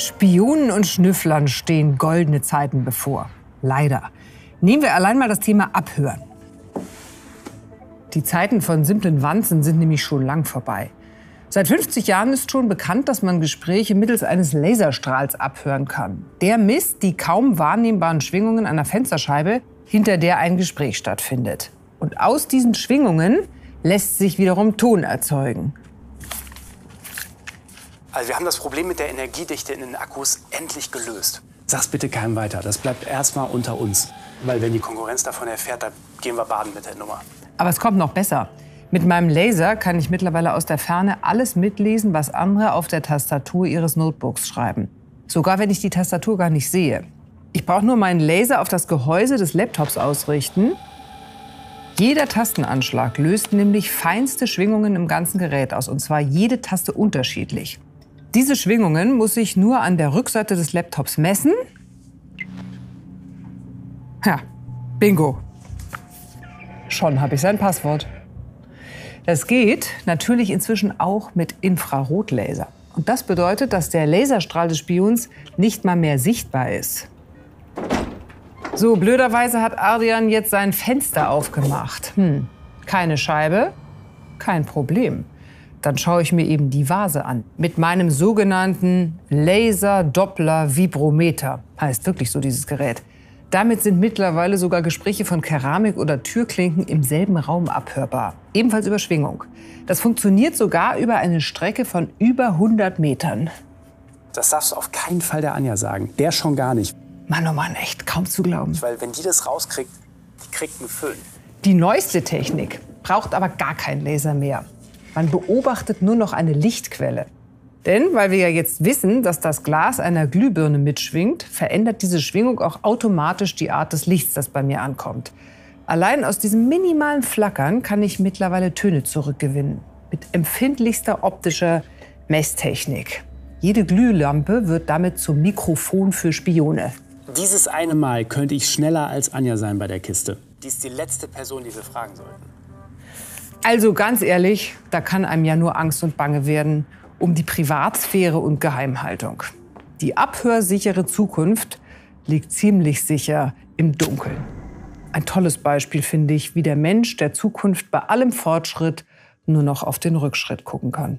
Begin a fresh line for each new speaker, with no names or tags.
Spionen und Schnüfflern stehen goldene Zeiten bevor. Leider. Nehmen wir allein mal das Thema Abhören. Die Zeiten von simplen Wanzen sind nämlich schon lang vorbei. Seit 50 Jahren ist schon bekannt, dass man Gespräche mittels eines Laserstrahls abhören kann. Der misst die kaum wahrnehmbaren Schwingungen einer Fensterscheibe, hinter der ein Gespräch stattfindet. Und aus diesen Schwingungen lässt sich wiederum Ton erzeugen.
Also wir haben das Problem mit der Energiedichte in den Akkus endlich gelöst. Sag's bitte keinem weiter. Das bleibt erstmal unter uns. Weil wenn die Konkurrenz davon erfährt, dann gehen wir baden mit der Nummer.
Aber es kommt noch besser. Mit meinem Laser kann ich mittlerweile aus der Ferne alles mitlesen, was andere auf der Tastatur ihres Notebooks schreiben. Sogar wenn ich die Tastatur gar nicht sehe. Ich brauche nur meinen Laser auf das Gehäuse des Laptops ausrichten. Jeder Tastenanschlag löst nämlich feinste Schwingungen im ganzen Gerät aus, und zwar jede Taste unterschiedlich. Diese Schwingungen muss ich nur an der Rückseite des Laptops messen. Ja, bingo. Schon habe ich sein Passwort. Das geht natürlich inzwischen auch mit Infrarotlaser. Und das bedeutet, dass der Laserstrahl des Spions nicht mal mehr sichtbar ist. So, blöderweise hat Ardian jetzt sein Fenster aufgemacht. Hm, keine Scheibe, kein Problem. Dann schaue ich mir eben die Vase an. Mit meinem sogenannten Laser-Doppler-Vibrometer. Heißt wirklich so dieses Gerät. Damit sind mittlerweile sogar Gespräche von Keramik oder Türklinken im selben Raum abhörbar. Ebenfalls über Schwingung. Das funktioniert sogar über eine Strecke von über 100 Metern.
Das darfst du auf keinen Fall der Anja sagen. Der schon gar nicht.
Mann, oh Mann, echt kaum zu glauben.
Weil wenn die das rauskriegt, die kriegt einen Föhn.
Die neueste Technik braucht aber gar keinen Laser mehr. Man beobachtet nur noch eine Lichtquelle. Denn weil wir ja jetzt wissen, dass das Glas einer Glühbirne mitschwingt, verändert diese Schwingung auch automatisch die Art des Lichts, das bei mir ankommt. Allein aus diesem minimalen Flackern kann ich mittlerweile Töne zurückgewinnen. Mit empfindlichster optischer Messtechnik. Jede Glühlampe wird damit zum Mikrofon für Spione.
Dieses eine Mal könnte ich schneller als Anja sein bei der Kiste. Die ist die letzte Person, die wir fragen sollten.
Also ganz ehrlich, da kann einem ja nur Angst und Bange werden um die Privatsphäre und Geheimhaltung. Die abhörsichere Zukunft liegt ziemlich sicher im Dunkeln. Ein tolles Beispiel finde ich, wie der Mensch der Zukunft bei allem Fortschritt nur noch auf den Rückschritt gucken kann.